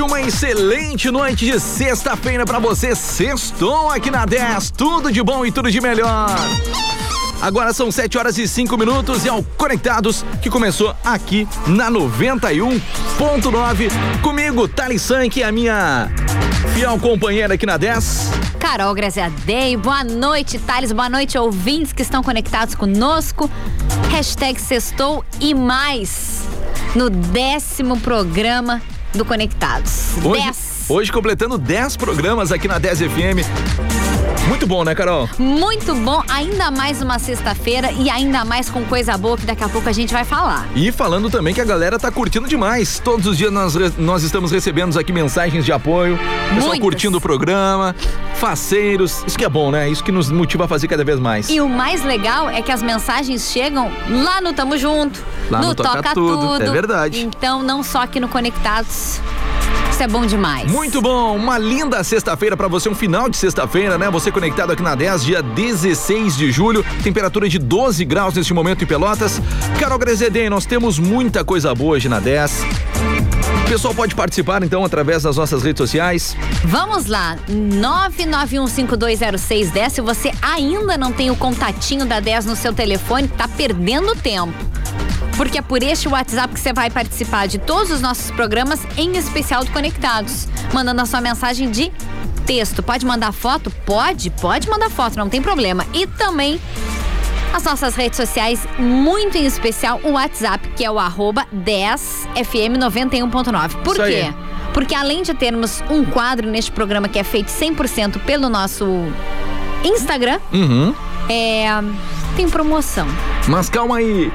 Uma excelente noite de sexta-feira para você. Sextou aqui na 10. Tudo de bom e tudo de melhor. Agora são 7 horas e 5 minutos e ao Conectados, que começou aqui na 91.9. Comigo, Thales Sank, a minha fiel companheira aqui na 10. Carol Graziadei, boa noite, Thales, boa noite, ouvintes que estão conectados conosco. Hashtag Sextou e mais no décimo programa do Conectados. Hoje, 10. hoje completando 10 programas aqui na 10 FM. Muito bom, né, Carol? Muito bom, ainda mais uma sexta-feira e ainda mais com coisa boa que daqui a pouco a gente vai falar. E falando também que a galera tá curtindo demais. Todos os dias nós, nós estamos recebendo aqui mensagens de apoio. Pessoal Muitas. curtindo o programa, faceiros. Isso que é bom, né? Isso que nos motiva a fazer cada vez mais. E o mais legal é que as mensagens chegam lá no Tamo Junto, Lá no Toca Tudo, é verdade. Então, não só aqui no Conectados. Isso é bom demais. Muito bom, uma linda sexta-feira pra você, um final de sexta-feira, né? Você conectado aqui na 10, dia 16 de julho, temperatura de 12 graus neste momento em Pelotas. Carol Grezedem, nós temos muita coisa boa hoje na 10. O pessoal pode participar então através das nossas redes sociais. Vamos lá, 991520610. Se você ainda não tem o contatinho da 10 no seu telefone, tá perdendo tempo. Porque é por este WhatsApp que você vai participar de todos os nossos programas, em especial do Conectados. Mandando a sua mensagem de texto. Pode mandar foto? Pode, pode mandar foto, não tem problema. E também as nossas redes sociais, muito em especial o WhatsApp, que é o arroba 10fm91.9. Por Isso aí. quê? Porque além de termos um quadro neste programa que é feito 100% pelo nosso Instagram, Uhum. é, tem promoção. Mas calma aí.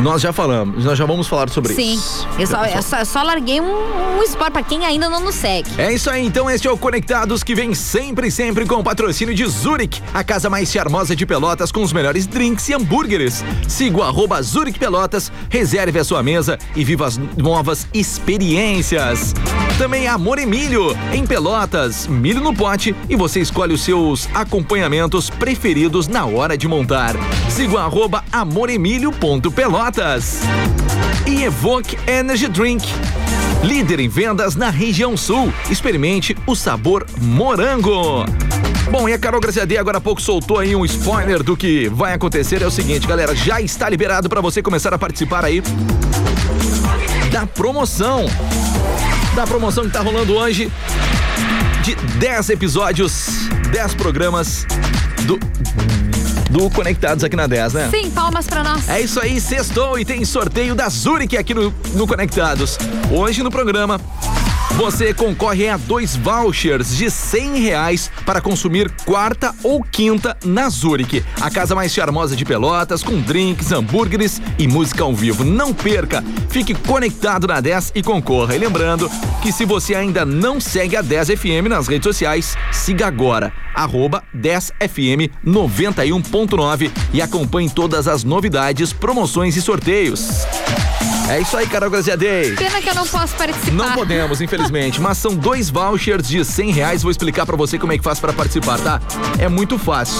Nós já falamos, nós já vamos falar sobre Sim. isso. Eu só, eu só, só larguei um, um spoiler pra quem ainda não nos segue. É isso aí, então este é o Conectados que vem sempre, sempre com o patrocínio de Zurich, a casa mais charmosa de Pelotas com os melhores drinks e hambúrgueres. Siga o arroba Zurich Pelotas, reserve a sua mesa e viva as novas experiências. Também Amor e Milho, em Pelotas, milho no pote e você escolhe os seus acompanhamentos preferidos na hora de montar. Siga o arroba amoremilho.pelotas. E Evoque Energy Drink. Líder em vendas na região sul. Experimente o sabor morango. Bom, e a Carol Graziadei agora há pouco soltou aí um spoiler do que vai acontecer. É o seguinte, galera, já está liberado para você começar a participar aí da promoção. Da promoção que tá rolando hoje de 10 episódios, 10 programas do do Conectados aqui na 10, né? Sim, palmas pra nós. É isso aí, sextou e tem sorteio da Zurich aqui no, no Conectados. Hoje no programa, você concorre a dois vouchers de 100 reais para consumir quarta ou quinta na Zurich, a casa mais charmosa de Pelotas, com drinks, hambúrgueres e música ao vivo. Não perca, fique conectado na 10 e concorra. E lembrando que se você ainda não segue a 10 FM nas redes sociais, siga agora, arroba 10FM 91.9 e acompanhe todas as novidades, promoções e sorteios. É isso aí, Carol Graziadei. Pena que eu não posso participar. Não podemos, infelizmente, mas são dois vouchers de 100 reais. Vou explicar pra você como é que faz pra participar, tá? É muito fácil.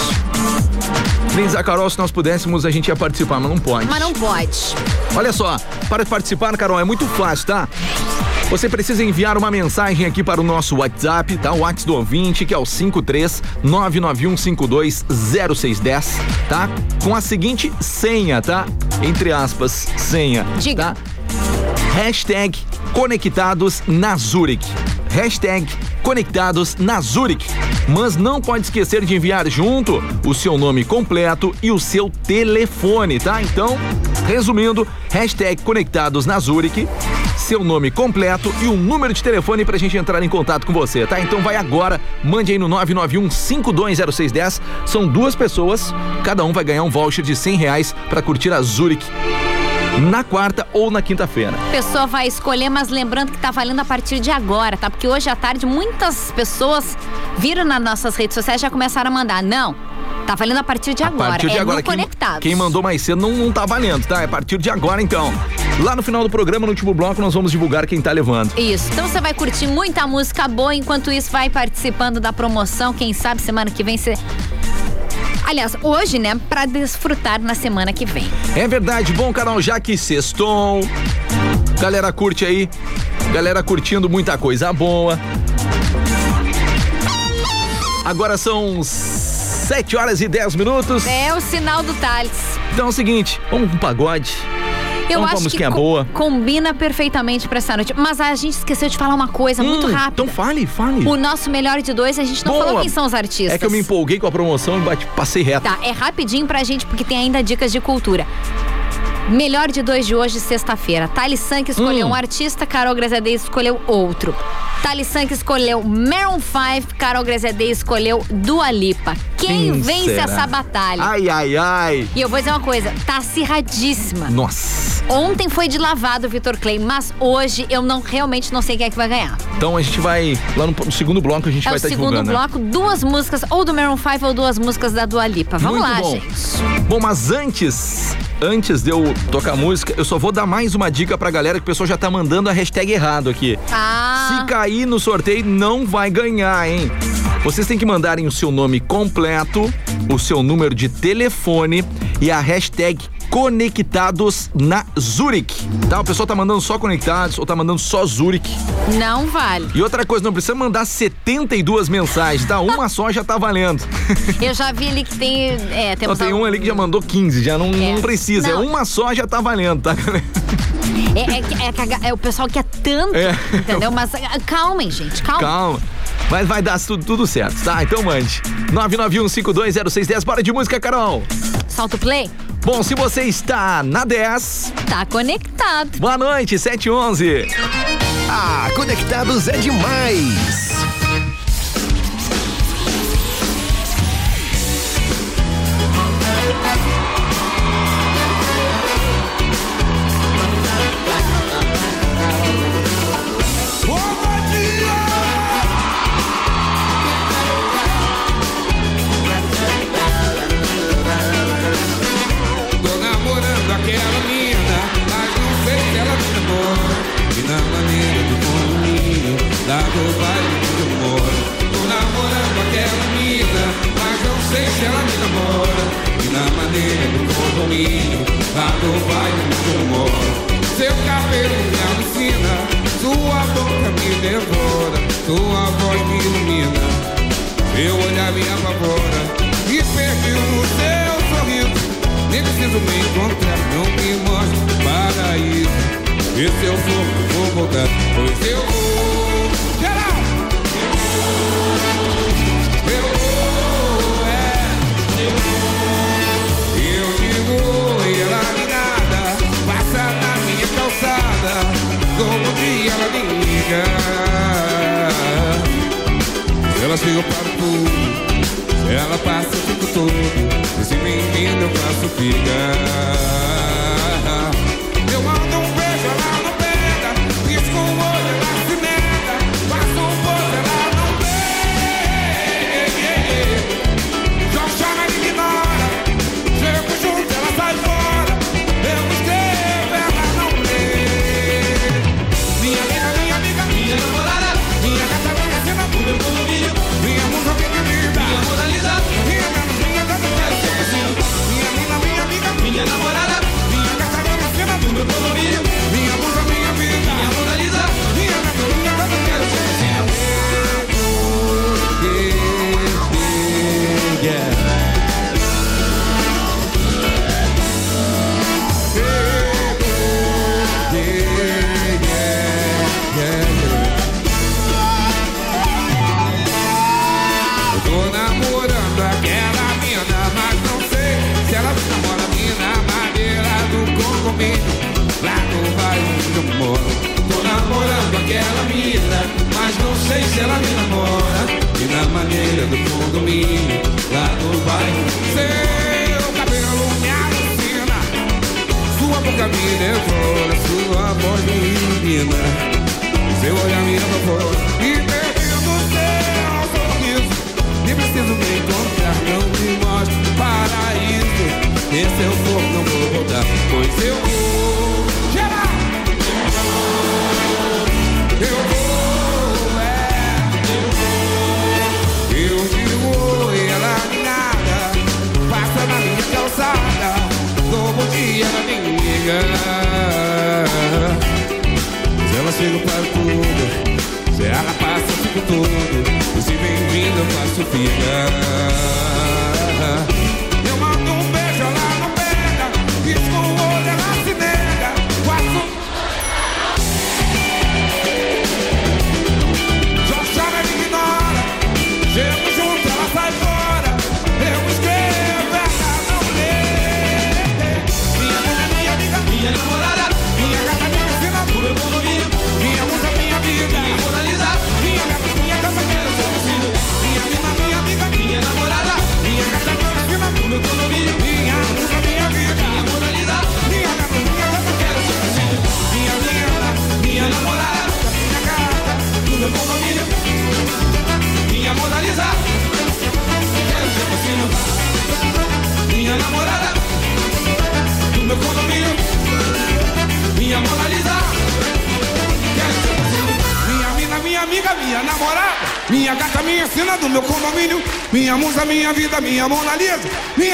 Dizer a Carol, se nós pudéssemos, a gente ia participar, mas não pode. Mas não pode. Olha só, para participar, Carol, é muito fácil, tá? Você precisa enviar uma mensagem aqui para o nosso WhatsApp, tá? O WhatsApp do ouvinte, que é o 53 991520610, tá? Com a seguinte senha, tá? Entre aspas, senha. Diga. Tá? Hashtag Conectados na Zurich. Hashtag Conectados na Zurich. Mas não pode esquecer de enviar junto o seu nome completo e o seu telefone, tá? Então, resumindo, hashtag Conectados na Zurich, seu nome completo e o número de telefone pra gente entrar em contato com você, tá? Então vai agora, mande aí no 991-520610. São duas pessoas, cada um vai ganhar um voucher de 100 reais pra curtir a Zurich na quarta ou na quinta-feira. A pessoa vai escolher, mas lembrando que tá valendo a partir de agora, tá? Porque hoje à tarde muitas pessoas viram nas nossas redes sociais e já começaram a mandar. Não, Tá valendo a partir de a agora. Partir de é agora. Quem, Conectados. Quem mandou mais cedo não, não tá valendo, tá? É a partir de agora, então. Lá no final do programa, no último bloco, nós vamos divulgar quem tá levando. Isso. Então você vai curtir muita música boa, enquanto isso vai participando da promoção. Quem sabe semana que vem você. Aliás, hoje, né, para desfrutar na semana que vem. É verdade. Bom, Carol, já que sextou, galera curte aí, galera curtindo muita coisa boa. Agora são 7 horas e 10 minutos. É o sinal do Thales. Então é o seguinte, vamos com pagode. Eu acho que com boa. combina perfeitamente pra essa noite. Mas a gente esqueceu de falar uma coisa hum, muito rápida. Então fale, fale. O nosso melhor de dois, a gente não boa. falou quem são os artistas. É que eu me empolguei com a promoção e passei reto. Tá, é rapidinho pra gente, porque tem ainda dicas de cultura. Melhor de dois de hoje, sexta-feira. Thales Sank escolheu hum. um artista, Carol Grazadei escolheu outro. Thales Sank escolheu Maroon 5, Carol Grazadei escolheu Dua Lipa. Quem, Quem vence será? essa batalha? Ai, ai, ai. E eu vou dizer uma coisa, tá acirradíssima. Nossa. Ontem foi de lavado o Vitor Clay, mas hoje eu não realmente não sei quem é que vai ganhar. Então a gente vai, lá no, no segundo bloco a gente é vai estar tá divulgando. No segundo bloco, né? duas músicas, ou do Maroon 5 ou duas músicas da Dua Lipa. Vamos Muito lá, bom. gente. Bom, mas antes, antes de eu tocar música, eu só vou dar mais uma dica pra galera que o pessoal já tá mandando a hashtag errado aqui. Ah. Se cair no sorteio, não vai ganhar, hein? Vocês têm que mandarem o seu nome completo, o seu número de telefone e a hashtag conectados na Zurich. Tá? O pessoal tá mandando só conectados ou tá mandando só Zurich. Não vale. E outra coisa, não precisa mandar 72 mensagens, tá? Uma só já tá valendo. Eu já vi ali que tem. É, temos tem um ali que já mandou 15, já não, é. não precisa. É não. É uma só já tá valendo, tá, É, é, é, é, o pessoal quer tanto, é. entendeu? Mas ah, calmem, gente, calma. Calma. Mas vai dar tudo, tudo certo, tá? Então mande. 991520610, bora de música, Carol. Solta o play. Bom, se você está na 10, tá conectado. Boa noite, 711. Ah, conectados é demais.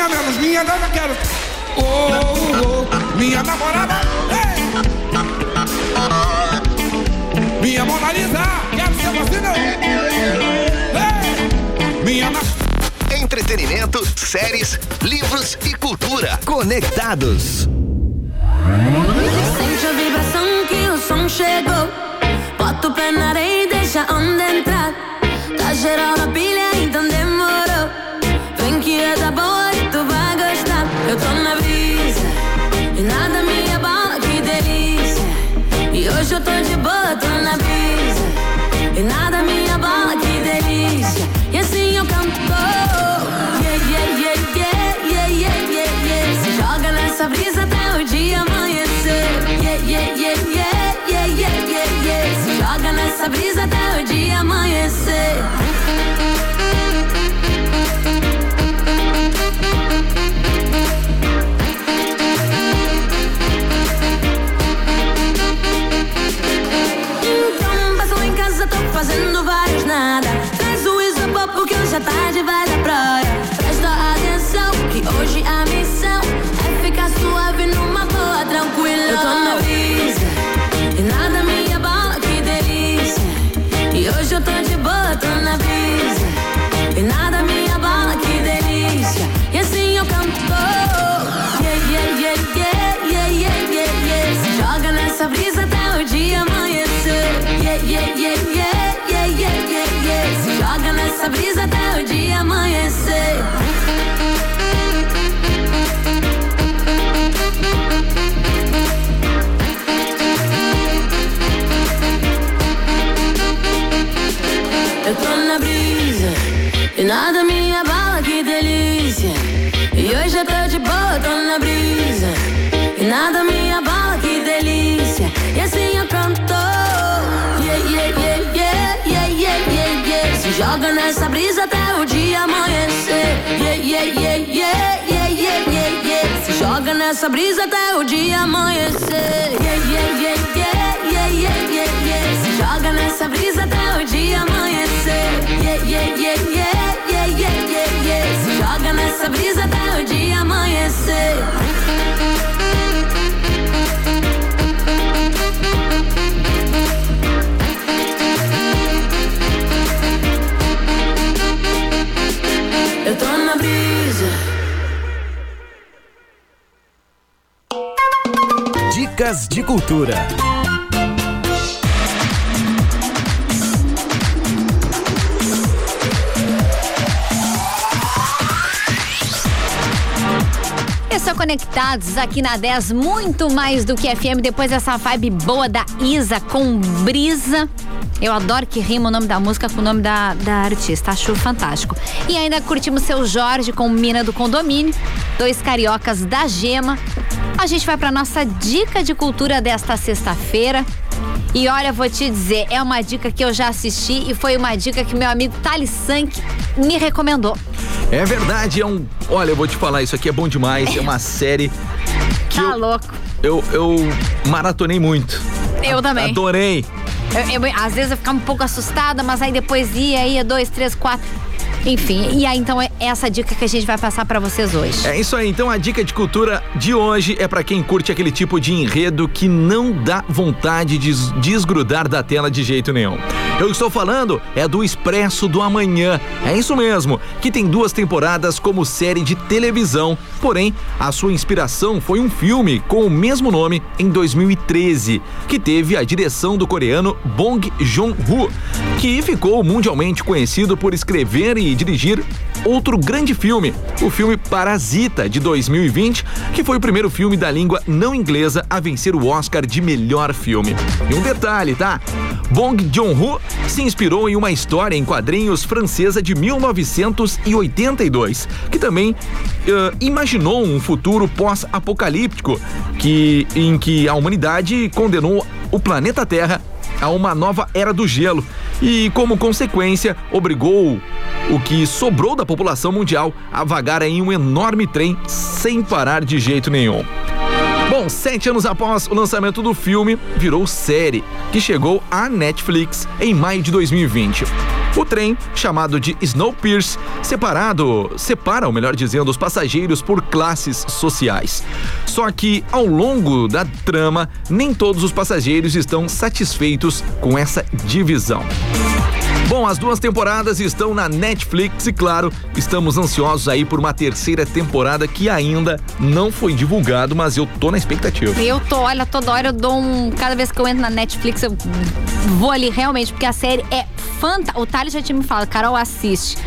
minha menos minha, não quero. Oh, oh, oh, minha namorada, hey! minha Mona Lisa, quero ser você não. Hey! Minha na... Entretenimento, séries, livros e cultura conectados. amanhecer. Yeah, yeah, yeah, yeah, yeah, yeah, yeah, yeah. Joga nessa brisa até o dia amanhecer. Yeah, yeah, yeah, yeah, yeah, yeah, yeah, yeah. Joga nessa brisa até o dia amanhecer. Yeah, yeah, yeah, yeah, yeah, yeah, yeah, yeah. Joga nessa brisa até o dia amanhecer. Dicas de Cultura. Pessoal Conectados aqui na 10, muito mais do que FM. Depois dessa vibe boa da Isa com brisa. Eu adoro que rima o nome da música com o nome da, da artista. Acho fantástico. E ainda curtimos seu Jorge com Mina do Condomínio, dois cariocas da Gema, a gente vai para nossa dica de cultura desta sexta-feira. E olha, vou te dizer, é uma dica que eu já assisti e foi uma dica que meu amigo Thales Sank me recomendou. É verdade, é um. Olha, eu vou te falar, isso aqui é bom demais. É uma série que Tá eu, louco. eu, eu maratonei muito. Eu também. Adorei. Eu- eu- às vezes eu ficava um pouco assustada, mas aí depois ia, ia dois, três, quatro. Enfim, e aí então é essa dica que a gente vai passar pra vocês hoje. É isso aí, então a dica de cultura de hoje é pra quem curte aquele tipo de enredo que não dá vontade de des- desgrudar da tela de jeito nenhum. Eu estou falando é do Expresso do Amanhã. É isso mesmo, que tem duas temporadas como série de televisão, porém a sua inspiração foi um filme com o mesmo nome em 2013, que teve a direção do coreano Bong Joon-ho, que ficou mundialmente conhecido por escrever e dirigir outro grande filme, o filme Parasita de 2020, que foi o primeiro filme da língua não inglesa a vencer o Oscar de melhor filme. E um detalhe, tá? Bong Joon-ho se inspirou em uma história em quadrinhos francesa de 1982, que também eh, imaginou um futuro pós-apocalíptico que em que a humanidade condenou o planeta Terra a uma nova era do gelo e, como consequência, obrigou o que sobrou da população mundial a vagar em um enorme trem sem parar de jeito nenhum. Bom, sete anos após o lançamento do filme, virou série, que chegou à Netflix em maio de 2020. O trem, chamado de Snowpiercer, separado, separa, ou melhor dizendo, os passageiros por classes sociais. Só que, ao longo da trama, nem todos os passageiros estão satisfeitos com essa divisão. Bom, as duas temporadas estão na Netflix e, claro, estamos ansiosos aí por uma terceira temporada que ainda não foi divulgado, mas eu tô na expectativa. Eu tô, olha, toda hora eu dou um. Cada vez que eu entro na Netflix, eu vou ali realmente, porque a série é fantástica. O Thales já tinha me falado, Carol, assiste.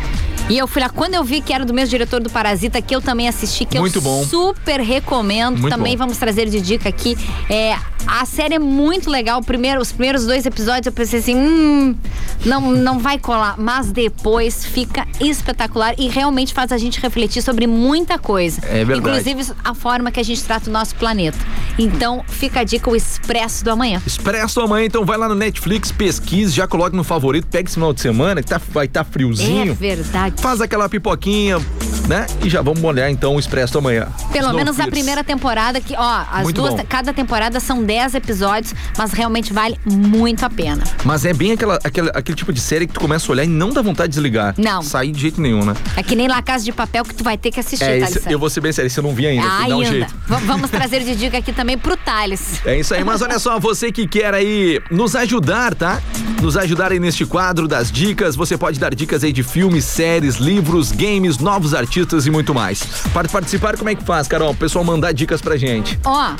E eu fui lá, quando eu vi que era do mesmo diretor do Parasita, que eu também assisti, que Muito eu bom. super recomendo. Muito também bom. vamos trazer de dica aqui. É, a série é muito legal. Primeiro, os primeiros dois episódios eu pensei assim, hum, não, não vai colar. Mas depois fica espetacular e realmente faz a gente refletir sobre muita coisa. É verdade. Inclusive a forma que a gente trata o nosso planeta. Então fica a dica, o Expresso do Amanhã. Expresso amanhã, então vai lá no Netflix, pesquise, já coloque no favorito, pega esse final de semana, que tá, vai estar É friozinho. verdade. Faz aquela pipoquinha, né? E já vamos olhar então o Expresso amanhã. Pelo menos a Snowpiercer. primeira temporada, que, ó, as Muito duas, bom. cada temporada são 10 episódios, mas realmente vale muito a pena. Mas é bem aquela, aquela- aquele tipo de série que tu começa a olhar e não dá vontade de desligar. Não. Sair de jeito nenhum, né? É que nem La Casa de Papel que tu vai ter que assistir, É, esse, eu vou ser bem sério, esse eu não vi ainda. Ah, dá um ainda. jeito. Vamos trazer de dica aqui também pro Thales. É isso aí, mas olha só, você que quer aí nos ajudar, tá? Nos ajudar aí neste quadro das dicas, você pode dar dicas aí de filmes, séries, livros, games, novos artistas e muito mais. Para participar, como é que faz, Carol? O pessoal mandar dicas pra gente. Ó,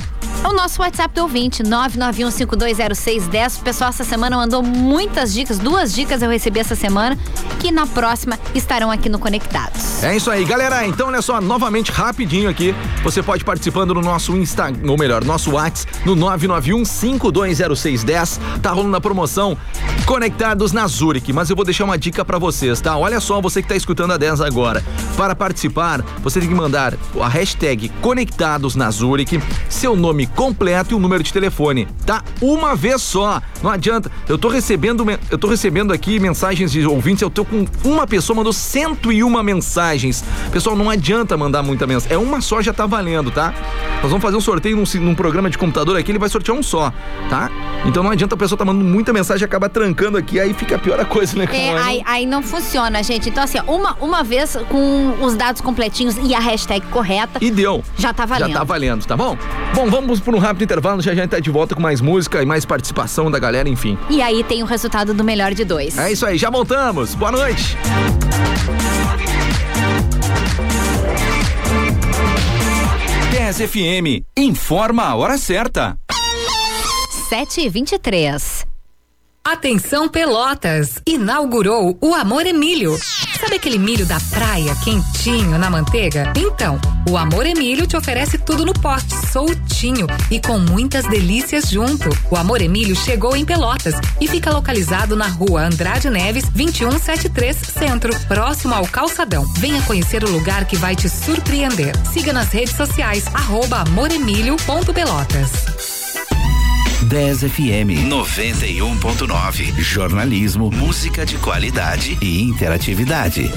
é o nosso WhatsApp do ouvinte, 991520610. O pessoal essa semana mandou muitas dicas, duas dicas eu recebi essa semana, que na próxima estarão aqui no Conectados. É isso aí, galera. Então, olha só, novamente, rapidinho aqui. Você pode participando no nosso Instagram, ou melhor, nosso WhatsApp, no 991-520610. Tá rolando a promoção Conectados na Zurich. Mas eu vou deixar uma dica pra vocês, tá? Olha só, você que tá escutando a 10 agora. Para participar, você tem que mandar a hashtag Conectados na Zurich, seu nome completo e o número de telefone, tá? Uma vez só. Não adianta. Eu tô recebendo, eu tô recebendo aqui mensagens de ouvintes. Eu tô com uma pessoa mandou 101 mensagens. Pessoal, não adianta mandar muita mensagem. É uma só já tá valendo, tá? Nós vamos fazer um sorteio num, num programa de computador aqui, ele vai sortear um só, tá? Então não adianta a pessoa tá mandando muita mensagem e acaba trancando aqui, aí fica a pior a coisa, né? É, é, aí, aí não funciona, gente. Então, assim, uma, uma vez com os dados completinhos e a hashtag correta, E deu. já tá valendo. Já tá valendo, tá bom? Bom, vamos por um rápido intervalo, já já a gente tá de volta com mais música e mais participação da galera, enfim. E aí tem o resultado do melhor de dois. É isso aí, já voltamos. Boa noite. 10 FM informa a hora certa. 7 e 23 Atenção Pelotas! Inaugurou o Amor Emílio. Sabe aquele milho da praia quentinho na manteiga? Então, o Amor Emílio te oferece tudo no pote, soltinho e com muitas delícias junto. O Amor Emílio chegou em Pelotas e fica localizado na rua Andrade Neves, 2173 Centro, próximo ao Calçadão. Venha conhecer o lugar que vai te surpreender. Siga nas redes sociais, arroba amoremílio.pelotas. 10 FM 91.9. Jornalismo, música de qualidade e interatividade.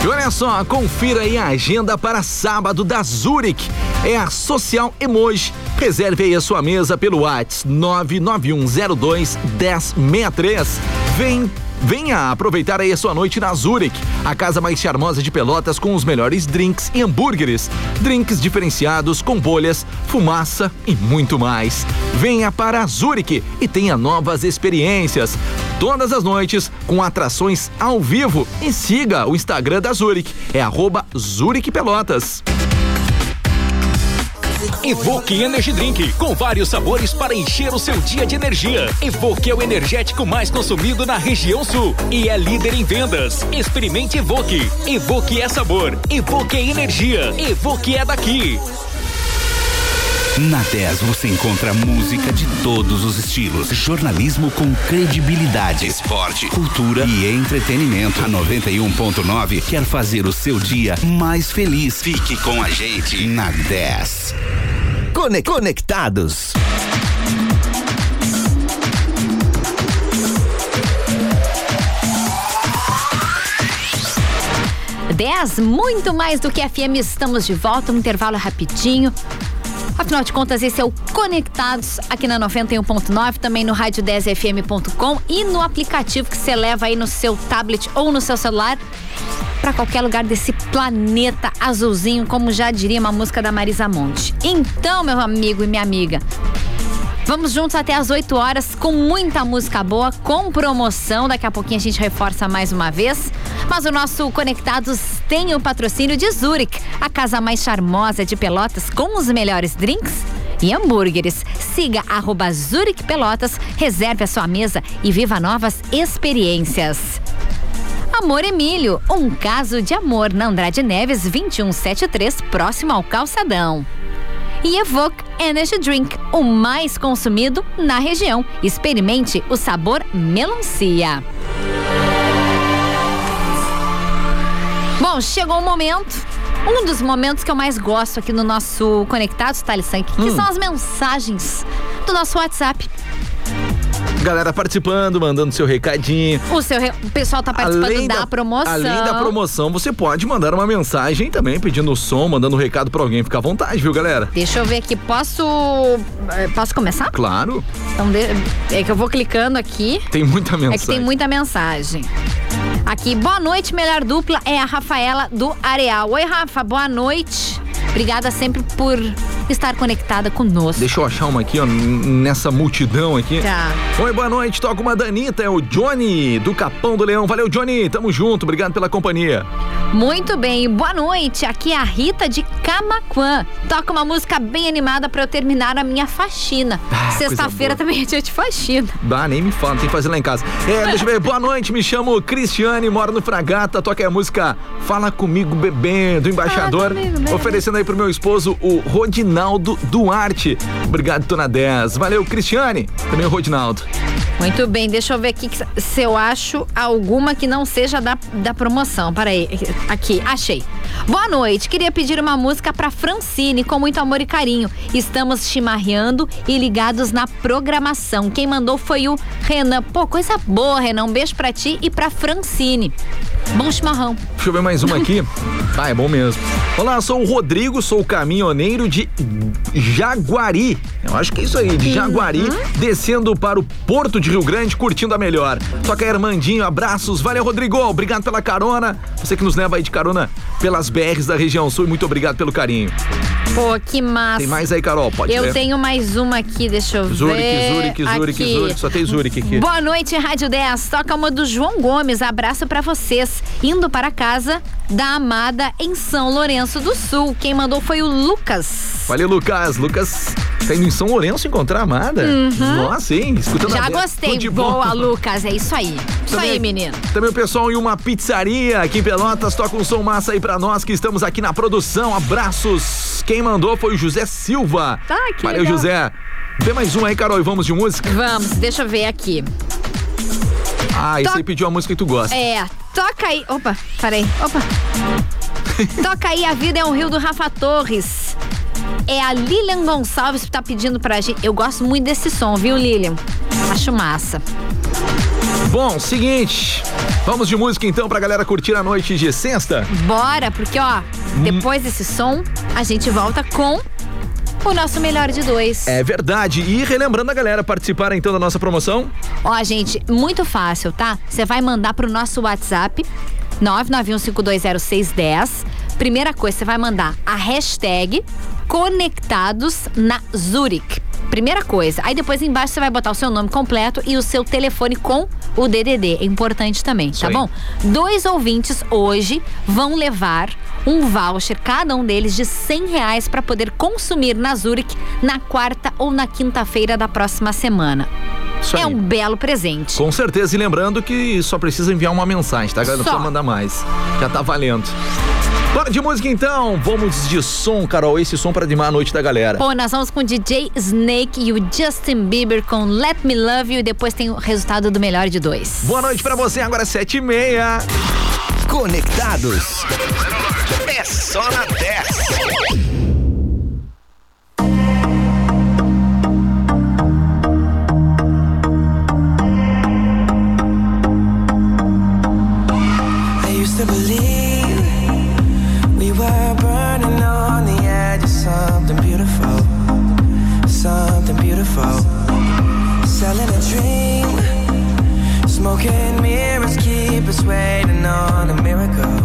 E olha só, confira aí a agenda para sábado da Zurich. É a Social Emoji. Reserve aí a sua mesa pelo WhatsApp 99102 1063. Vem Venha aproveitar aí a sua noite na Zurich, a casa mais charmosa de Pelotas com os melhores drinks e hambúrgueres. Drinks diferenciados com bolhas, fumaça e muito mais. Venha para a Zurich e tenha novas experiências. Todas as noites com atrações ao vivo e siga o Instagram da Zurich, é arroba Zurich Pelotas. Evoque Energy Drink, com vários sabores para encher o seu dia de energia. Evoque é o energético mais consumido na região sul e é líder em vendas. Experimente Evoque. Evoque é sabor. Evoque é energia. Evoque é daqui. Na 10 você encontra música de todos os estilos, jornalismo com credibilidade, esporte, cultura e entretenimento. A 91.9 quer fazer o seu dia mais feliz. Fique com a gente na 10. Cone- Conectados. Dez, muito mais do que FM, estamos de volta, um intervalo rapidinho. Afinal de contas, esse é o Conectados aqui na 91.9, também no rádio 10fm.com e no aplicativo que você leva aí no seu tablet ou no seu celular para qualquer lugar desse planeta azulzinho, como já diria uma música da Marisa Monte. Então, meu amigo e minha amiga, Vamos juntos até as 8 horas com muita música boa, com promoção. Daqui a pouquinho a gente reforça mais uma vez. Mas o nosso Conectados tem o patrocínio de Zurich, a casa mais charmosa de Pelotas com os melhores drinks e hambúrgueres. Siga arroba Zurich Pelotas, reserve a sua mesa e viva novas experiências. Amor Emílio, um caso de amor na Andrade Neves 2173, próximo ao Calçadão. E Evoque Energy Drink, o mais consumido na região. Experimente o sabor melancia. Bom, chegou o momento. Um dos momentos que eu mais gosto aqui no nosso Conectados, Thalisson, que Hum. são as mensagens do nosso WhatsApp. Galera participando, mandando seu recadinho. O, seu re- o pessoal tá participando da, promoção. Além da promoção, você pode mandar uma mensagem também, pedindo som, mandando um recado pra alguém. Fica à vontade, viu, galera? Deixa eu ver aqui, posso. eh, Posso começar? Claro, Então, é que eu vou clicando aqui. tem muita mensagem. É que tem muita mensagem. Aqui, boa noite, melhor dupla é a Rafaela do Areal. Oi, Rafa, boa noite. Obrigada sempre por estar conectada conosco. Deixa eu achar uma aqui, ó, nessa multidão aqui. Tá. Oi, boa noite. Toca uma Danita, é o Johnny do Capão do Leão. Valeu, Johnny. Tamo junto. Obrigado pela companhia. Muito bem, boa noite. Aqui é a Rita de Camaquã. Toca uma música bem animada pra eu terminar a minha faxina. Ah, Sexta-feira também é dia de faxina. Bah, nem me fala, tem que fazer lá em casa. É, deixa eu ver. Boa noite, me chamo Cristiane, moro no Fragata. Toca a música Fala Comigo Bebê, do Embaixador. comigo. Oferecendo aí pro meu esposo, o Rodinaldo Duarte. Obrigado, Dona 10. Valeu, Cristiane. Também o Rodinaldo. Muito bem, deixa eu ver aqui se eu acho alguma que não seja da, da promoção. Peraí, aqui, achei. Boa noite, queria pedir uma música pra Francine, com muito amor e carinho. Estamos chimarreando e ligados na programação. Quem mandou foi o Renan. Pô, coisa boa, Renan. Um beijo pra ti e pra Francine. Bom chimarrão. Deixa eu ver mais uma aqui. Ah, é bom mesmo. Olá, sou o Rodrigo, sou o caminhoneiro de Jaguari. Eu acho que é isso aí, de Jaguari, descendo para o Porto de Rio Grande, curtindo a melhor. Toca aí, Armandinho, abraços. Valeu, Rodrigo. Obrigado pela carona. Você que nos leva aí de carona pelas BRs da região sul, muito obrigado pelo carinho. Pô, que massa. Tem mais aí, Carol? Pode Eu tenho mais uma aqui, deixa eu Zurich, ver. Zurich, Zurich, aqui. Zurich. Só tem Zurich aqui. Boa noite, Rádio 10. Toca uma do João Gomes. Abraço pra vocês. Indo para casa da amada em São Lourenço do Sul. Quem mandou foi o Lucas. Valeu, Lucas. Lucas tá indo em São Lourenço encontrar a amada? Nossa, hein? Escutando a Uhum. Já dez. gostei. De bom. Boa, Lucas. É isso aí. Isso Também- aí, menino. Também o pessoal em uma pizzaria aqui em Pelotas toca um som massa aí pra nós que estamos aqui na produção. Abraços. Quem mandou foi o José Silva. Tá, que Valeu, legal. José. Vê mais um aí, Carol, e vamos de música? Vamos, deixa eu ver aqui. Ah, esse To- aí pediu a música que tu gosta. É, toca aí. Opa, parei. Opa. toca aí, a vida é um rio do Rafa Torres. É a Lilian Gonçalves que tá pedindo pra gente. Eu gosto muito desse som, viu, Lilian? Acho massa. Bom, seguinte. Vamos de música então pra galera curtir a noite de sexta? Bora, porque ó, depois desse som, a gente volta com o nosso melhor de dois. É verdade. E relembrando a galera participar então da nossa promoção. Ó, gente, muito fácil, tá? Você vai mandar pro nosso WhatsApp 991520610. Primeira coisa, você vai mandar a hashtag Conectados na Zurich. Primeira coisa. Aí depois embaixo você vai botar o seu nome completo e o seu telefone com o DDD. É importante também, tá aí. bom? Dois ouvintes hoje vão levar um voucher, cada um deles, de 100 reais para poder consumir na Zurich na quarta ou na quinta-feira da próxima semana. Isso aí. É um belo presente. Com certeza. E lembrando que só precisa enviar uma mensagem, tá? Não Só. precisa mandar mais. Já tá valendo. Bora de música então. Vamos de som, Carol. Esse som para animar a noite da galera. Bom, nós vamos com o DJ Snake e o Justin Bieber com Let Me Love You e depois tem o resultado do melhor de dois. Boa noite pra você, agora é sete e meia. Conectados. É só na 10. I used to believe something beautiful, something beautiful. Selling a dream, smoking mirrors keep us waiting on a miracle,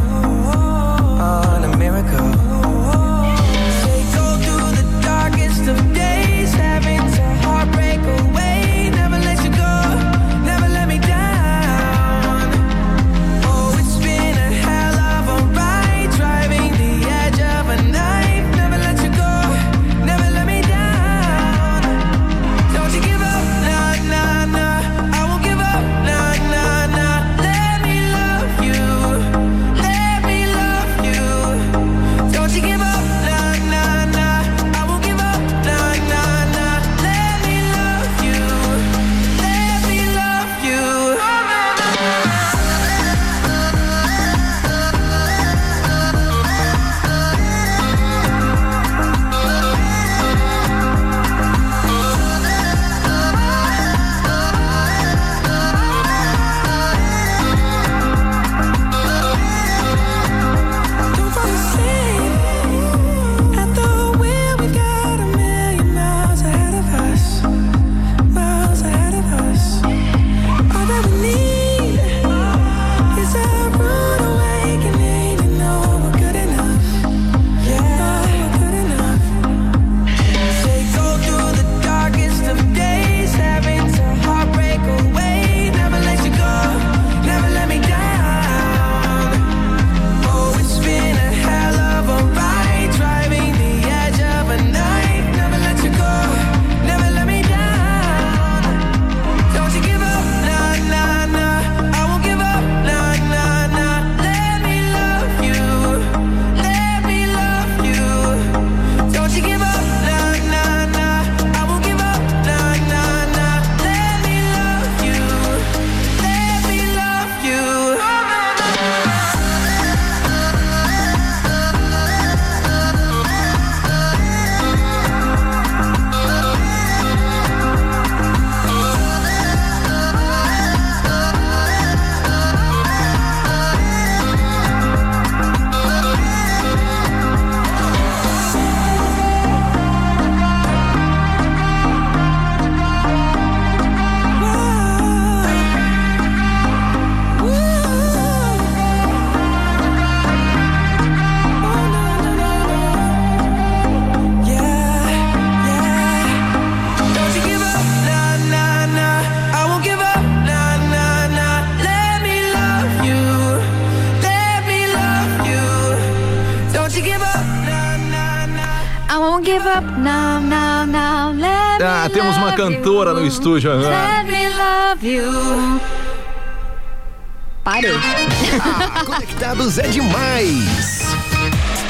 no estúdio. Let me love you. Parei. Ah, Conectados é demais.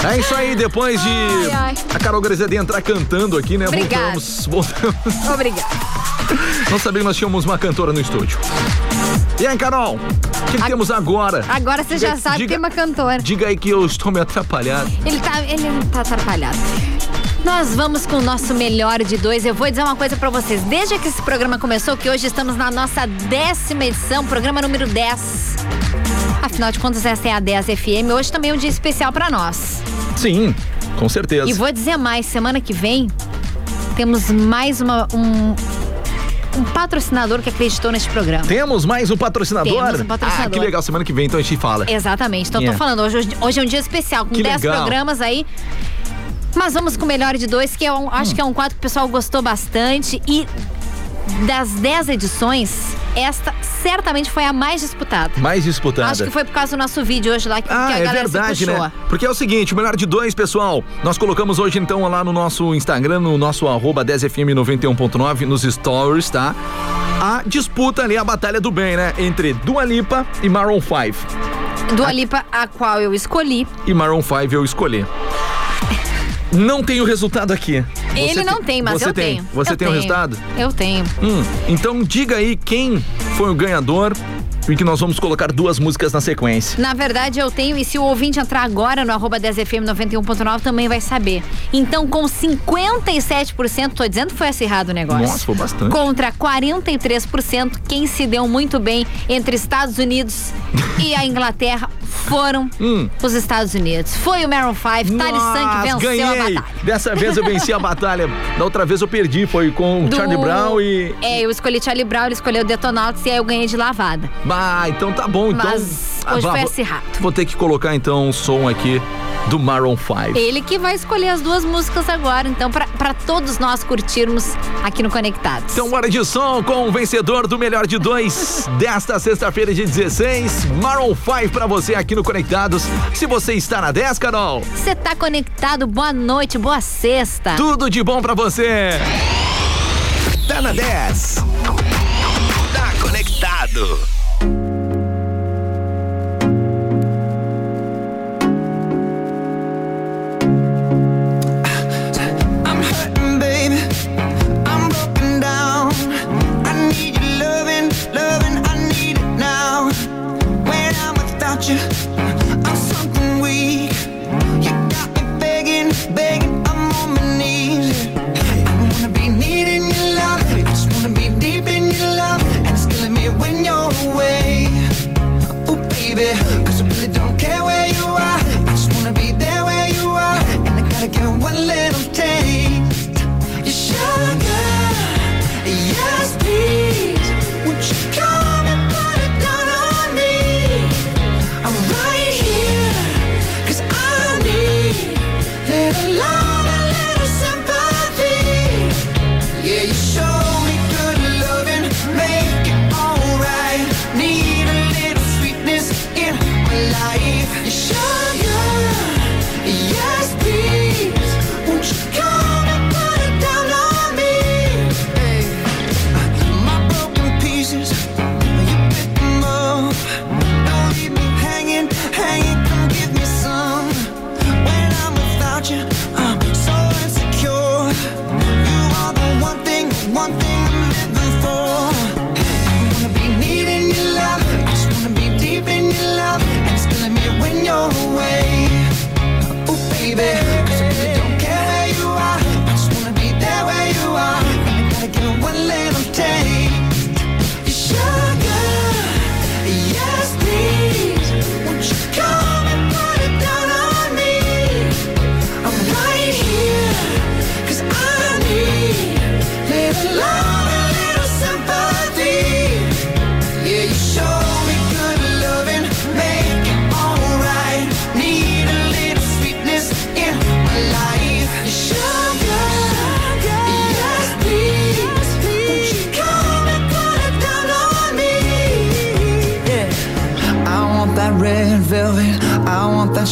É isso aí, depois de Ai, ai. a Carol Grazede entrar cantando aqui, né? Obrigada. Voltamos, voltamos. Obrigada. Não sabia que nós tínhamos uma cantora no estúdio. E aí, Carol? O que, que temos agora? Agora você já Diga- sabe que tem uma cantora. Diga aí que eu estou me atrapalhado. Ele tá, ele tá atrapalhado. Nós vamos com o nosso melhor de dois. Eu vou dizer uma coisa pra vocês. Desde que esse programa começou, que hoje estamos na nossa décima edição, programa número 10. Afinal de contas, essa é a 10 FM. Hoje também é um dia especial pra nós. Sim, com certeza. E vou dizer mais, semana que vem temos mais uma, um, um patrocinador que acreditou neste programa. Temos mais um patrocinador? Temos um patrocinador. Ah, que legal. Semana que vem, então a gente fala. Exatamente. Então, Yeah. tô falando, hoje, hoje é um dia especial, com Que 10 legal. programas aí. Mas vamos com o melhor de dois, que é um, acho que é um quadro que o pessoal gostou bastante. E das 10 edições, esta certamente foi a mais disputada. Mais disputada. Acho que foi por causa do nosso vídeo hoje lá que, Ah, que a é galera verdade, se puxou. né? Porque é o seguinte, o melhor de dois, pessoal. Nós colocamos hoje, então, lá no nosso Instagram, no nosso arroba 10fm91.9, nos stories, tá? A disputa ali, a batalha do bem, né? Entre Dua Lipa e Maroon 5. Dua Lipa, a qual eu escolhi. E Maroon 5 eu escolhi. Não tem o resultado aqui. Ele Você não tem, mas você eu tem. tenho. Você Eu tem o resultado? Eu tenho. Hum, então diga aí quem foi o ganhador e que nós vamos colocar duas músicas na sequência. Na verdade, eu tenho, e se o ouvinte entrar agora no arroba 10fm91.9 também vai saber. Então, com 57%, tô dizendo que foi acirrado o negócio. Nossa, foi bastante. Contra 43%, quem se deu muito bem entre Estados Unidos e a Inglaterra foram Hum. os Estados Unidos. Foi o Maroon 5, Tali Sank venceu ganhei. a batalha. Dessa vez eu venci a batalha. Da outra vez eu perdi, foi com o Do- Charlie Brown e. É, eu escolhi Charlie Brown, ele escolheu Detonauts e aí eu ganhei de lavada. Ah, então tá bom. Então, Mas Ah, hoje vá, foi vou- acirrado. Vou ter que colocar então o som aqui do Maroon 5. Ele que vai escolher as duas músicas agora, então, pra pra todos nós curtirmos aqui no Conectados. Então, bora de som com o vencedor do melhor de dois desta sexta-feira, de 16. Maroon 5 pra você aqui no Conectados. Se você está na 10, Carol, Você tá conectado, boa noite, boa sexta. tudo de bom pra você. Tá na 10. Tá conectado.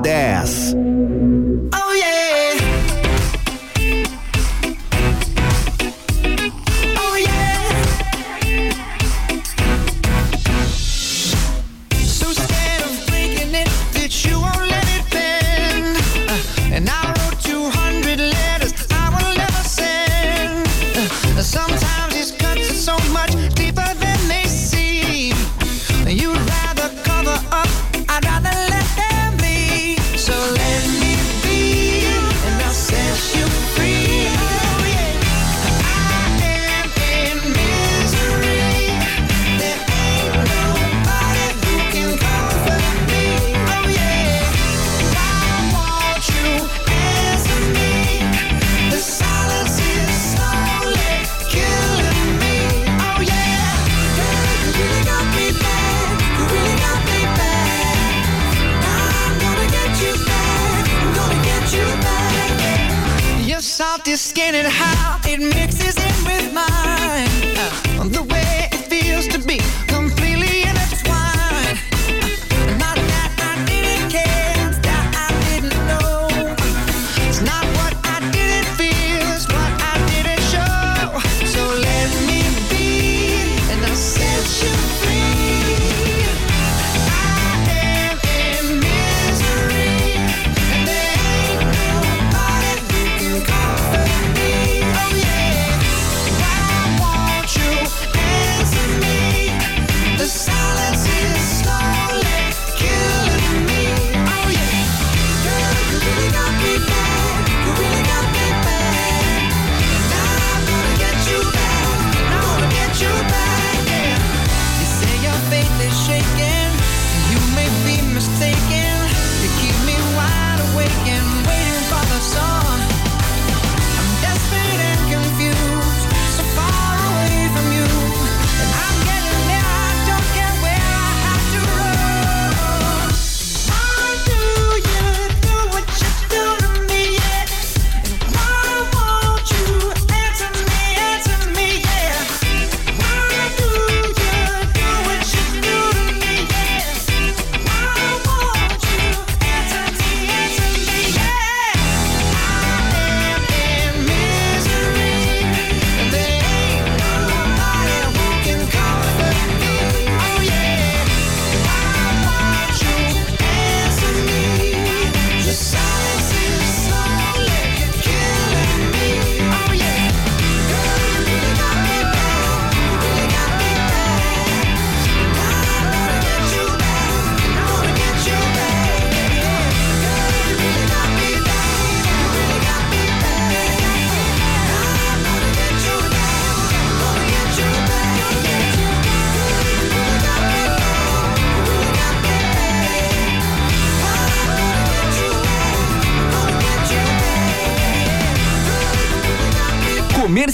10.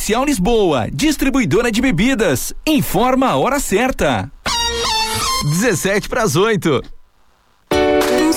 Comercial Lisboa, distribuidora de bebidas. Informa a hora certa. 17 para as 8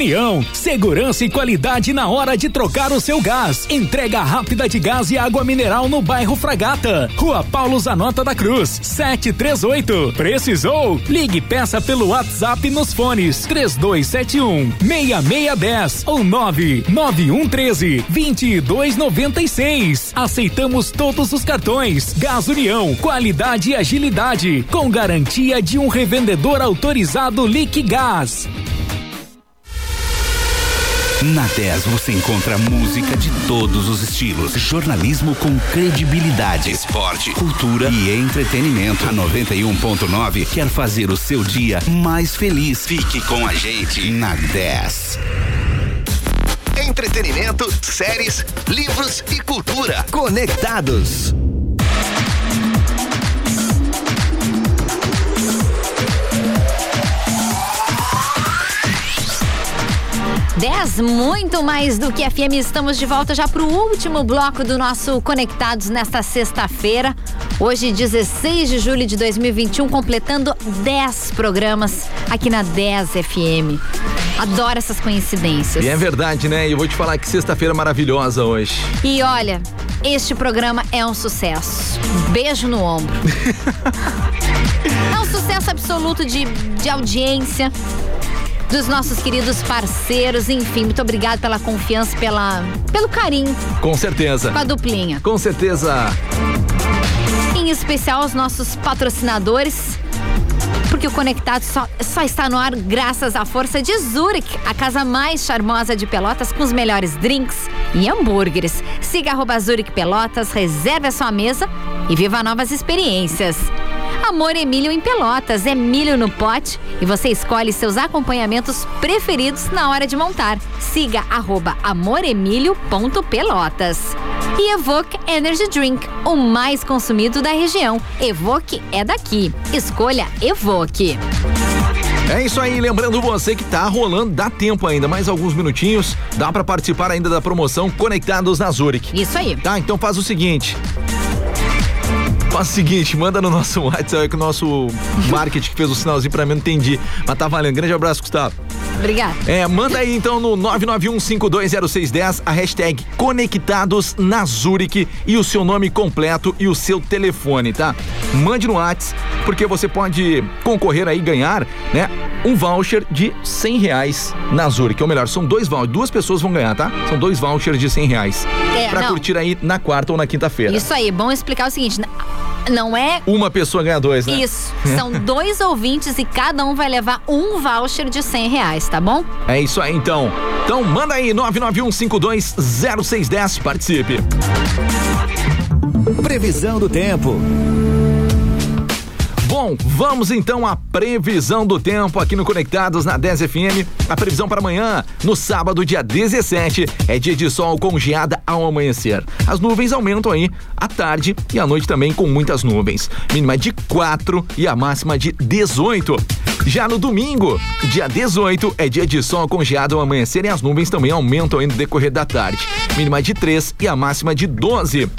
União, segurança e qualidade na hora de trocar o seu gás. Entrega rápida de gás e água mineral no bairro Fragata. Rua Paulo Zanota da Cruz, 738. Precisou? Ligue peça pelo WhatsApp nos fones 3271 6610 ou 99113 2296. Aceitamos todos os cartões. Gás União, qualidade e agilidade, com garantia de um revendedor autorizado Liquigás. Na 10 você encontra música de todos os estilos, jornalismo com credibilidade, esporte, cultura e entretenimento. A 91.9 quer fazer o seu dia mais feliz. Fique com a gente na 10. Entretenimento, séries, livros e cultura. Conectados. 10, muito mais do que FM. Estamos de volta já para o último bloco do nosso Conectados nesta sexta-feira. Hoje, 16 de julho de 2021, completando 10 programas aqui na 10 FM. Adoro essas coincidências. E é verdade, né? E eu vou te falar que sexta-feira maravilhosa hoje. E olha, este programa é um sucesso. Beijo no ombro. é um sucesso absoluto de, de audiência dos nossos queridos parceiros, enfim, muito obrigado pela confiança, pela, pelo carinho Com certeza. com a duplinha. Com certeza. Em especial os nossos patrocinadores, porque o Conectado só, só está no ar graças à força de Zurich, a casa mais charmosa de Pelotas com os melhores drinks e hambúrgueres. Siga arroba Zurich Pelotas, reserve a sua mesa e viva novas experiências. Amor Emílio em Pelotas, é milho no pote e você escolhe seus acompanhamentos preferidos na hora de montar. Siga arroba amoremilio.pelotas. E Evoque Energy Drink, o mais consumido da região. Evoque é daqui. Escolha Evoque. É isso aí, lembrando você que tá rolando, dá tempo ainda, mais alguns minutinhos, dá pra participar ainda da promoção Conectados na Zurich. Isso aí. Tá, então faz o seguinte. Faz o seguinte, manda no nosso WhatsApp que o nosso marketing que fez o sinalzinho pra mim, não entendi. Mas tá valendo. Grande abraço, Gustavo. Obrigada. É, manda aí então no 991520610 a hashtag Conectados na Zurich e o seu nome completo e o seu telefone, tá? Mande no WhatsApp, porque você pode concorrer aí ganhar, né? Um voucher de 100 reais na Zurich. Ou melhor, são dois vouchers, duas pessoas vão ganhar, tá? São dois vouchers de 100 reais. É, pra não. curtir aí na quarta ou na quinta-feira. Isso aí, bom explicar o seguinte: não é Uma pessoa ganha dois, né? Isso. São dois ouvintes e cada um vai levar um voucher de 100 reais, tá bom? É isso aí então. Então manda aí 991520610, participe. Previsão do tempo. Bom, vamos então à previsão do tempo aqui no Conectados na 10 FM. A previsão para amanhã, no sábado, dia 17, é dia de sol com geada ao amanhecer. As nuvens aumentam aí à tarde e à noite também com muitas nuvens. Mínima de 4 e a máxima de 18. Já no domingo, dia 18, é dia de sol com geada ao amanhecer e as nuvens também aumentam aí no decorrer da tarde. Mínima de 3 e a máxima de 12.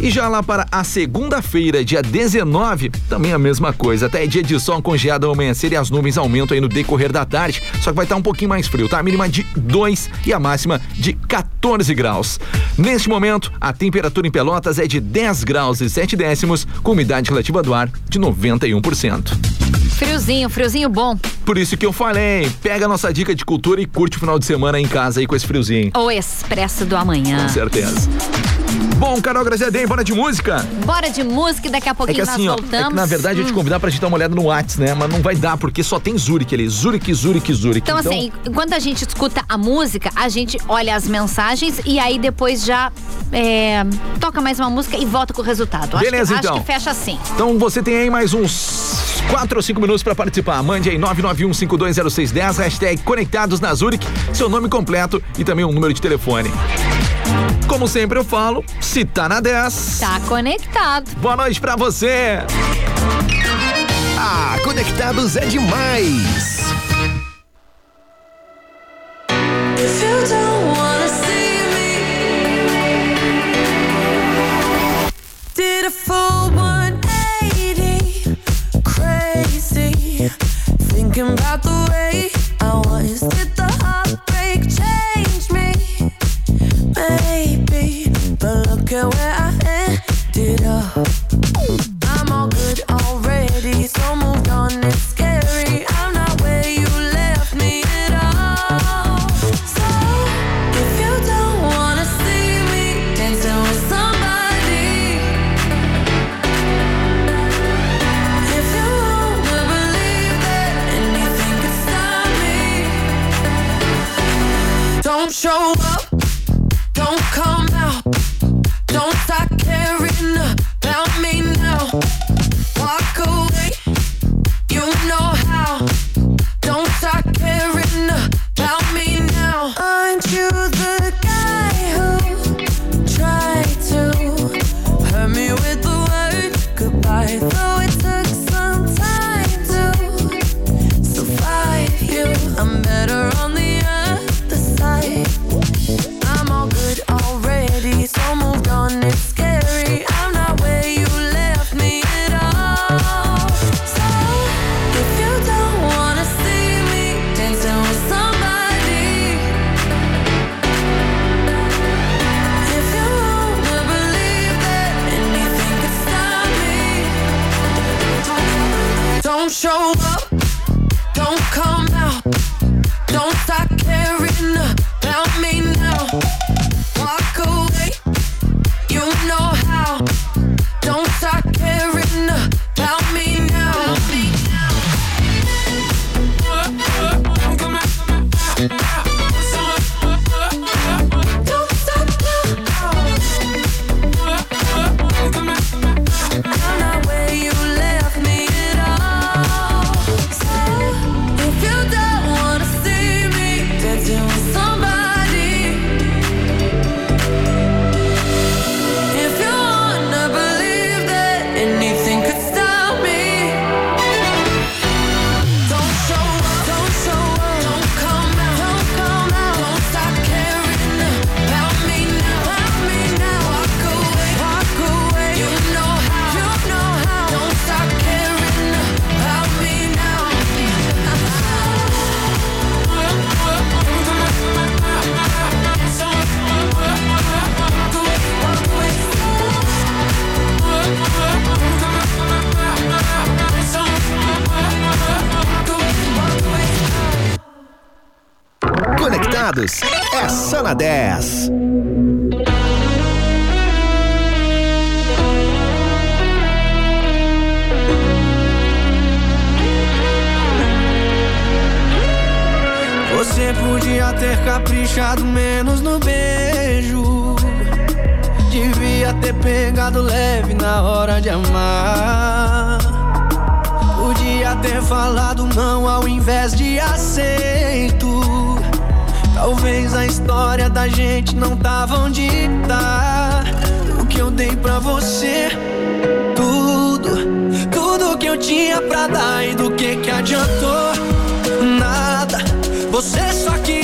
E já lá para a segunda-feira, dia 19, também a mesma coisa. Até é dia de sol com geada ao amanhecer e as nuvens aumentam aí no decorrer da tarde. Só que vai estar um pouquinho mais frio, tá? A mínima de 2 e a máxima de 14 graus. Neste momento, a temperatura em Pelotas é de 10 graus e 7 décimos, com umidade relativa do ar de 91%. Friozinho, friozinho bom. Por isso que eu falei, pega a nossa dica de cultura e curte o final de semana em casa aí com esse friozinho. O Expresso do Amanhã. Com certeza. Bom, Carol Graziadem, bora de música? Bora de música e daqui a É pouquinho que assim, ó, nós é voltamos. que na verdade eu te Hum. convidar pra gente dar uma olhada no Whats, né? Mas não vai dar, porque só tem Zurich ali. Zurich, Zurich, Zurich. Então, assim, enquanto a gente escuta a música, a gente olha as mensagens e aí depois já é, toca mais uma música e volta com o resultado. Acho Beleza, que, então. Acho que fecha assim. Então você tem aí mais uns 4 ou 5 minutos pra participar. Mande aí 991520610, hashtag Conectados na Zurich, seu nome completo e também um número de telefone. Como sempre eu falo, se tá na 10. Tá conectado. Boa noite pra você. Ah, Conectados é demais. thinking I was. Change me? Maybe, but look at where I did up. Show up, don't come out, Conectados é só na 10. Você podia ter caprichado menos no beijo. Devia ter pegado leve na hora de amar. Podia ter falado não ao invés de aceito. Talvez a história da gente não tava onde tá. O que eu dei pra você, tudo, tudo que eu tinha pra dar e do que que adiantou? Nada, você só queria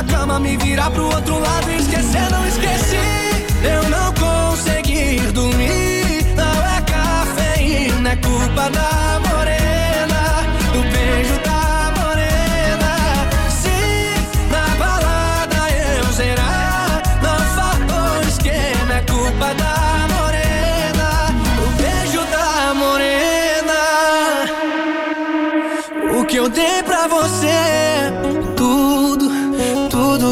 minha cama, me virar pro outro lado e esquecer, não esqueci. Eu não consegui dormir, não é cafeína, é culpa da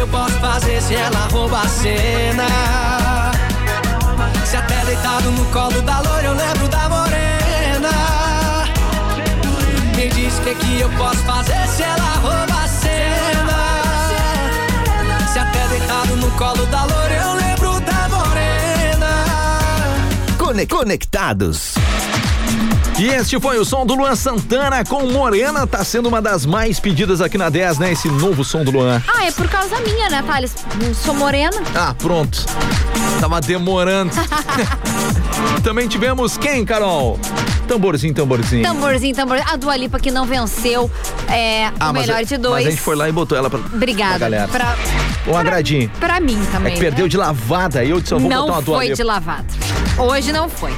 Eu posso fazer se ela rouba a cena? Se até deitado no colo da loira eu lembro da morena. Me diz o que que eu posso fazer se ela rouba a cena? Se até deitado no colo da loira eu lembro da morena. Cone- Conectados. E este foi o som do Luan Santana com Morena, tá sendo uma das mais pedidas aqui na 10, né? Esse novo som do Luan. Ah, é por causa minha, né, Thales? Sou morena. Ah, pronto. Tava demorando. Também tivemos quem, Carol? Tamborzinho, tamborzinho. Tamborzinho, tamborzinho. A Dua Lipa que não venceu é, Ah, o melhor a- de dois. Mas a gente foi lá e botou ela pra, Obrigada. pra galera. Pra, Um agradinho. pra mim É também. que perdeu né? de lavada. Eu disse, eu vou botar Não uma Dua foi Lipa. de lavada. Hoje não foi.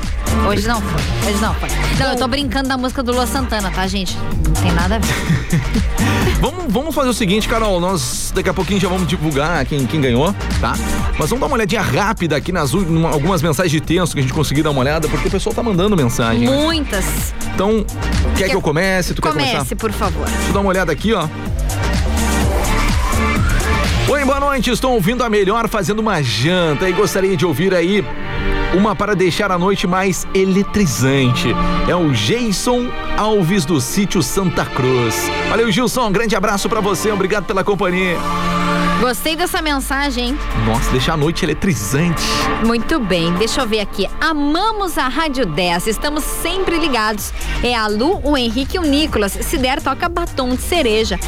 Hoje não foi. Hoje não foi. Não, eu tô brincando da música do Lua Santana, tá, gente? Não tem nada a ver. Vamos, vamos fazer o seguinte, Carol. Nós daqui a pouquinho já vamos divulgar quem, quem ganhou, tá? Mas vamos dar uma olhadinha rápida aqui nas numa- algumas mensagens de texto que a gente conseguiu dar uma olhada, porque o pessoal tá mandando mensagem. né? Muitas. Então, quer que eu comece? Tu quer Comece, começar? por favor. Deixa eu dar uma olhada aqui, ó. Oi, boa noite. Estou ouvindo a melhor fazendo uma janta e gostaria de ouvir aí uma para deixar a noite mais eletrizante. É o Jason Alves do sítio Santa Cruz. Valeu, Gilson. Um grande abraço pra você. Obrigado pela companhia. Gostei dessa mensagem, hein? Nossa, deixa a noite eletrizante. Muito bem, deixa eu ver aqui. Amamos a Rádio 10, estamos sempre ligados. É a Lu, o Henrique e o Nicolas. Se der, toca batom de cereja.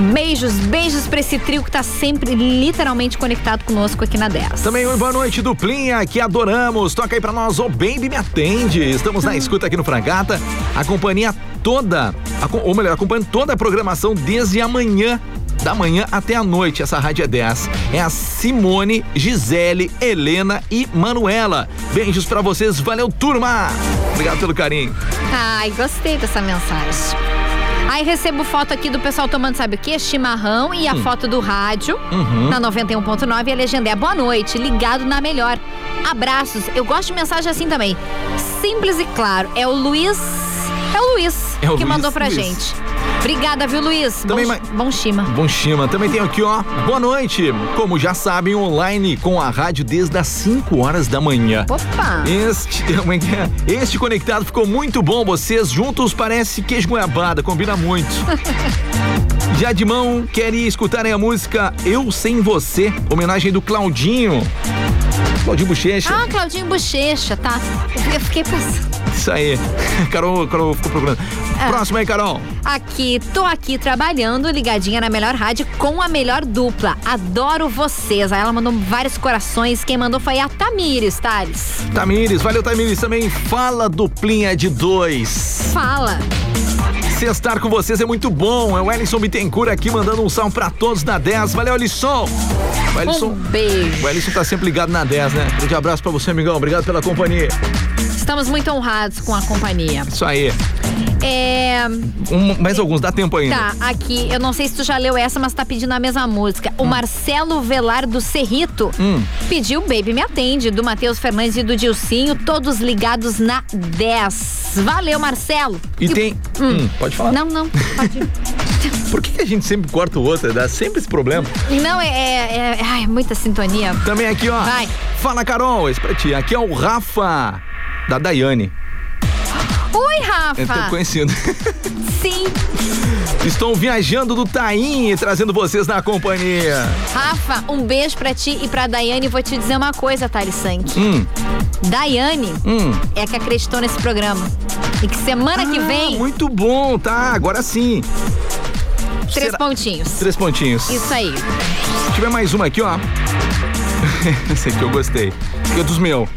Beijos, beijos pra esse trio que tá sempre literalmente conectado conosco aqui na 10. Também oi, boa noite, duplinha, que adoramos. Toca aí pra nós, ô Baby Me Atende. Estamos na escuta aqui no Fragata. A companhia toda, a ou melhor, acompanhando toda a programação desde amanhã. Da manhã até a noite, essa rádio é 10. É a Simone, Gisele, Helena e Manuela. Beijos pra vocês, valeu, turma! Obrigado pelo carinho. Ai, gostei dessa mensagem. Aí recebo foto aqui do pessoal tomando, sabe o quê? Chimarrão e a foto do rádio Uhum. na 91.9 e a legenda é boa noite, ligado na melhor. Abraços. Eu gosto de mensagem assim também. Simples e claro. É o Luiz. É o Luiz É o que Luiz, mandou pra Luiz. gente. Obrigada, viu, Luiz? Também bom, bom chima. Bom Chima. Também tem aqui, ó. Boa noite. Como já sabem, online com a rádio desde as 5 horas da manhã. Opa! Este, é é? este conectado ficou muito bom. Vocês juntos parece queijo goiabada, combina muito. Já de mão, querem escutar aí a música Eu Sem Você, homenagem do Claudinho. Claudinho Bochecha. Ah, Claudinho Bochecha, tá. Eu fiquei pensando. Isso aí. Carol, Carol ficou procurando. Ah. Próximo aí, Carol. Aqui, tô aqui trabalhando, ligadinha na melhor rádio com a melhor dupla. Adoro vocês. Aí ela mandou vários corações. Quem mandou foi a Tamires, Thales. Tamires, valeu Tamires também. Fala duplinha de dois. Fala. Sextar com vocês é muito bom. É o Ellison Bittencourt aqui mandando um salve pra todos na 10. Valeu, Ellison. O Ellison, Um beijo. o Ellison tá sempre ligado na 10, né? Grande abraço pra você, amigão. Obrigado pela companhia. Estamos muito honrados com a companhia. Isso aí. É. Um- mais alguns, dá tempo ainda. Tá, aqui, eu não sei se tu já leu essa, mas tá pedindo a mesma música. O Marcelo Velar do Cerrito Hum. pediu Baby Me Atende, do Matheus Fernandes e do Dilcinho, todos ligados na 10. Valeu, Marcelo. E tem. Hum, pode falar. Não, não, pode. Por que, que a gente sempre corta o outro? Dá sempre esse problema. Não, é, é, é- Ai, muita sintonia. Também aqui, ó. Vai. Fala, Carol. Esse pra ti. Aqui é o Rafa, da Daiane. Oi, É tão Rafa. conhecido. Sim. Estou viajando do Taim e trazendo vocês na companhia. Rafa, um beijo pra ti e pra Daiane. Vou te dizer uma coisa, Thales Sank. Hum, Daiane hum. é a que acreditou nesse programa. E que semana que Ah, vem, Muito bom, tá? Agora sim. três será- pontinhos. Três pontinhos. Isso aí. Se tiver mais uma aqui, ó. Esse aqui eu gostei. Esse aqui é dos meus.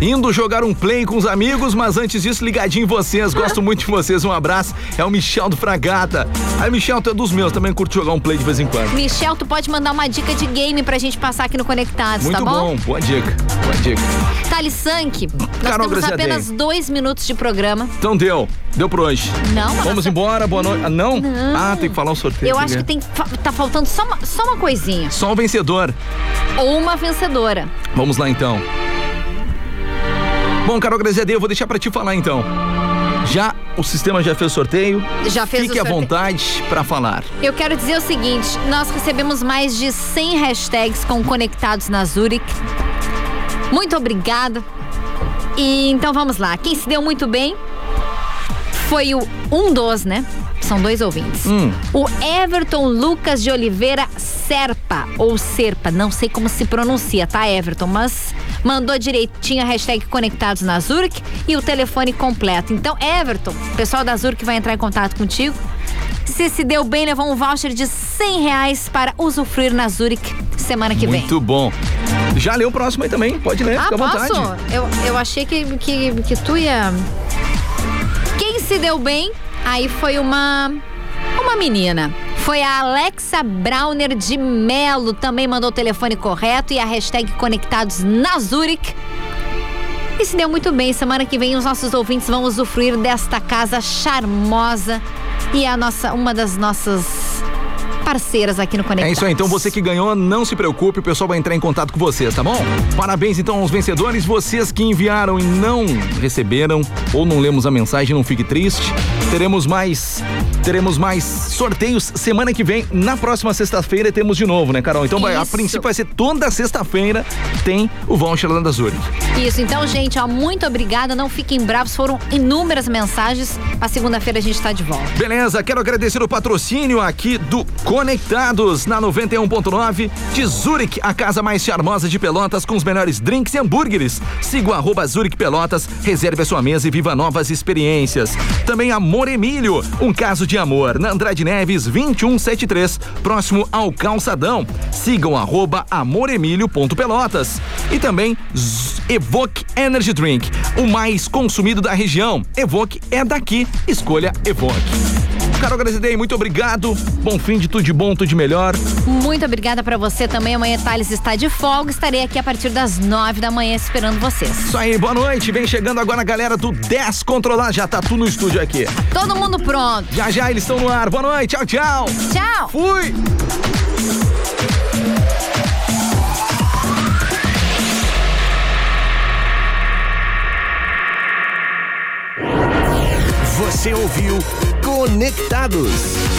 Indo jogar um play com os amigos, mas antes disso, ligadinho em vocês. Gosto muito de vocês. Um abraço. É o Michel do Fragata. Aí, Michel, tu é dos meus. Também curto jogar um play de vez em quando. Michel, tu pode mandar uma dica de game pra gente passar aqui no Conectados, Muito tá bom? bom. Boa dica. Boa dica. Thales Sank, nós Carol temos Graziadei. apenas dois minutos de programa. Então deu. Deu por hoje. Não, Vamos nossa- embora. Boa noite. Ah, não? Não. Ah, tem que falar um sorteio. Eu acho que né? tem, fa- tá faltando só uma, só uma coisinha. Só o vencedor. Ou uma vencedora. Vamos lá então. Bom, Carol Graziadei, eu vou deixar pra te falar então. Já o sistema já fez o sorteio. Já fez Fique o à sorteio. vontade para falar. Eu quero dizer o seguinte: nós recebemos mais de 100 hashtags com conectados na Zurich. Muito obrigada. E então vamos lá. Quem se deu muito bem foi o um dos, né? São dois ouvintes. Hum. O Everton Lucas de Oliveira Serpa, ou Serpa, não sei como se pronuncia, tá, Everton? Mas mandou direitinho a hashtag Conectados na Zurich e o telefone completo. Então, Everton, o pessoal da Zurich vai entrar em contato contigo. Se se deu bem, levou um voucher de 100 reais para usufruir na Zurich semana que vem. Muito bom. Já leu o próximo aí também. Pode ler, Ah, fica à posso? vontade. Eu, eu achei que, que, que tu ia. Se deu bem, aí foi uma. Uma menina. Foi a Alexa Browner de Melo. Também mandou o telefone correto e a hashtag Conectados na Zurich. E se deu muito bem. Semana que vem os nossos ouvintes vão usufruir desta casa charmosa. E a nossa, uma das nossas parceiras aqui no Conectados. É isso aí, então você que ganhou, não se preocupe, o pessoal vai entrar em contato com vocês, tá bom? Parabéns então aos vencedores, vocês que enviaram e não receberam ou não lemos a mensagem, não fique triste. Teremos mais teremos mais sorteios semana que vem. Na próxima sexta-feira temos de novo, né, Carol? Então vai, a princípio vai ser toda sexta-feira tem o voucher da Zurich. Isso, então, gente, ó, muito obrigada. Não fiquem bravos, foram inúmeras mensagens. A segunda-feira a gente tá de volta. Beleza, quero agradecer o patrocínio aqui do Conectados na 91.9 de Zurich, a casa mais charmosa de Pelotas com os melhores drinks e hambúrgueres. Siga o arroba Zurich Pelotas, reserve a sua mesa e viva novas experiências. Também Amor Emílio, um caso de amor, na Andrade Neves 2173, próximo ao Calçadão. Sigam arroba amoremílio.pelotas. E também Z- Evoque Energy Drink, o mais consumido da região. Evoque é daqui, escolha Evoque. Carol Grazidei, muito obrigado. Bom fim de tudo de bom, tudo de melhor. Muito obrigada pra você também. Amanhã Thales está de folga. Estarei aqui a partir das nove da manhã esperando vocês. Isso aí, boa noite. Vem chegando agora a galera do 10 Controlar. Já tá tudo no estúdio aqui. Todo mundo pronto. Já já eles estão no ar. Boa noite, tchau, tchau. Tchau. Fui. Você ouviu Conectados.